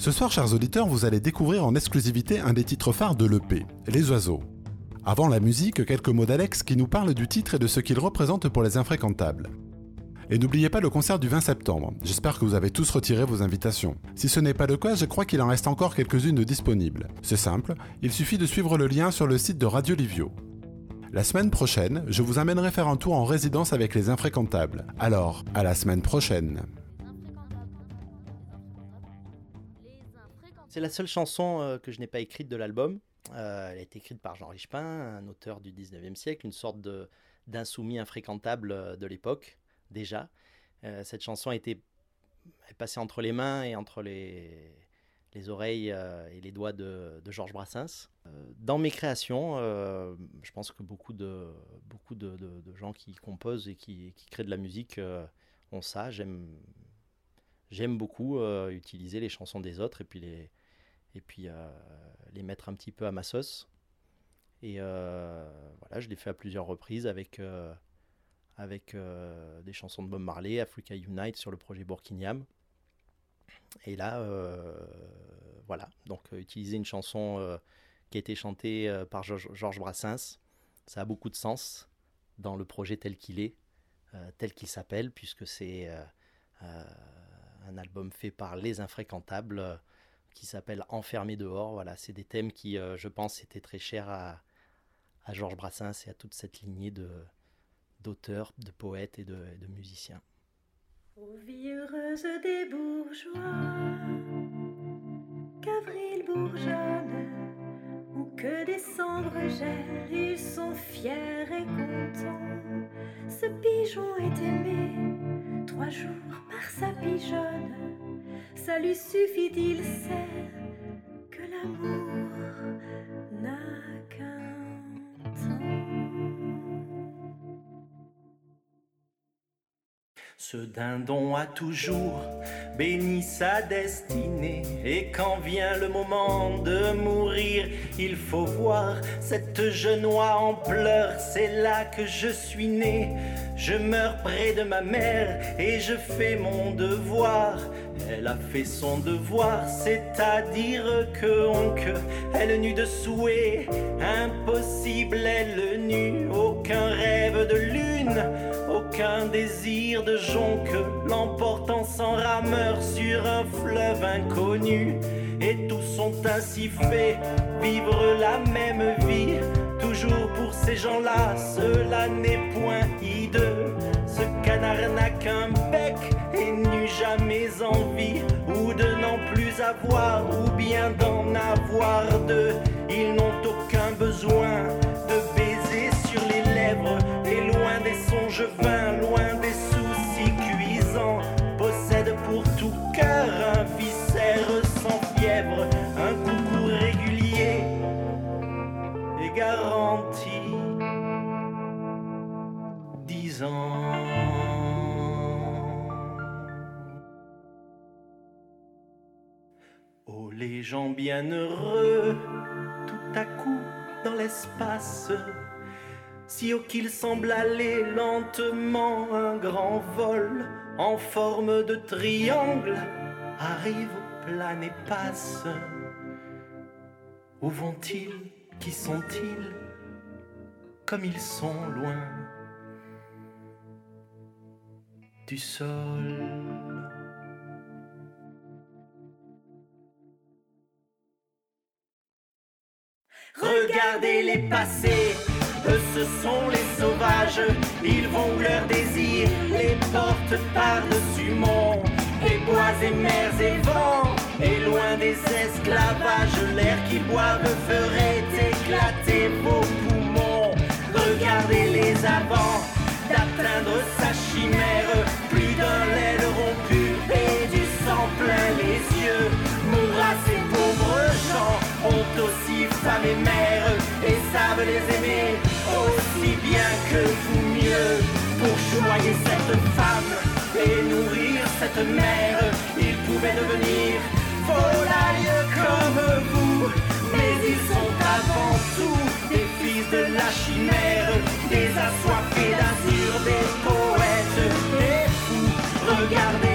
Ce soir, chers auditeurs, vous allez découvrir en exclusivité un des titres phares de l'EP, Les Oiseaux. Avant la musique, quelques mots d'Alex qui nous parle du titre et de ce qu'il représente pour les infréquentables. Et n'oubliez pas le concert du 20 septembre. J'espère que vous avez tous retiré vos invitations. Si ce n'est pas le cas, je crois qu'il en reste encore quelques-unes disponibles. C'est simple, il suffit de suivre le lien sur le site de Radio Livio. La semaine prochaine, je vous amènerai faire un tour en résidence avec les infréquentables. Alors, à la semaine prochaine. C'est la seule chanson euh, que je n'ai pas écrite de l'album. Euh, elle a été écrite par Jean Richepin, un auteur du 19e siècle, une sorte d'insoumis infréquentable euh, de l'époque, déjà. cette chanson a été est passée entre les mains et entre les, les oreilles et les doigts de, Georges Brassens. dans mes créations, je pense que beaucoup de, beaucoup de, gens qui composent et qui, qui, créent de la musique ont ça. J'aime j'aime beaucoup utiliser les chansons des autres et puis euh, les mettre un petit peu à ma sauce. Et euh, voilà, je l'ai fait à plusieurs reprises avec, euh, avec des chansons de Bob Marley, Africa Unite sur le projet Burkiniam. Et là, voilà, donc utiliser une chanson qui a été chantée par Georges Brassens, ça a beaucoup de sens dans le projet tel qu'il est, tel qu'il s'appelle, puisque c'est un album fait par Les Infréquentables qui s'appelle Enfermé dehors. Voilà, c'est des thèmes qui, euh, je pense, étaient très chers à, à Georges Brassens et à toute cette lignée de, d'auteurs, de poètes et de, musiciens. Ô vie heureuse des bourgeois, qu'avril bourgeonne, ou que décembre gèle, ils sont fiers et contents. Ce pigeon est aimé trois jours par sa pigeonne. Ça lui suffit, il sait que l'amour n'a Ce dindon a toujours béni sa destinée. Et quand vient le moment de mourir, il faut voir cette jeune oie en pleurs. C'est là que je suis né. Je meurs près de ma mère et je fais mon devoir. Elle a fait son devoir, c'est-à-dire que oncle, elle n'eut de souhait, impossible elle n'eut aucun rêve de lune, aucun désir de jonque, l'emportant sans rameur sur un fleuve inconnu. Et tous sont ainsi faits, vivre la même vie, toujours pour ces gens-là, cela n'est point hideux. Ce canard n'a qu'un bec et n'eut jamais envie ou de n'en plus avoir ou bien d'en avoir deux. Ils n'ont aucun besoin songes vains, loin des soucis cuisants, possèdent pour tout cœur un viscère sans fièvre, un coucou régulier et garanti. Dix ans. Les gens bienheureux, tout à coup dans l'espace, si haut qu'il semble aller lentement, un grand vol en forme de triangle arrive au plan et passe. Où vont-ils? Qui sont-ils? Comme ils sont loin du sol. Regardez-les passer, ce sont les sauvages, ils vont leur désir les porte par-dessus monts, et bois et mers et vents, et loin des esclavages, l'air qu'ils boivent ferait éclater vos poumons. Regardez les avant d'atteindre sa chimère, plus d'un l'aile rompu et du sang plein les yeux, mourra ces pauvres femmes et mères et savent les pour choyer cette femme et nourrir cette mère. Ils pouvaient devenir volailles comme vous, mais ils sont avant tout des fils de la chimère, des assoiffés d'azur, des poètes, des fous.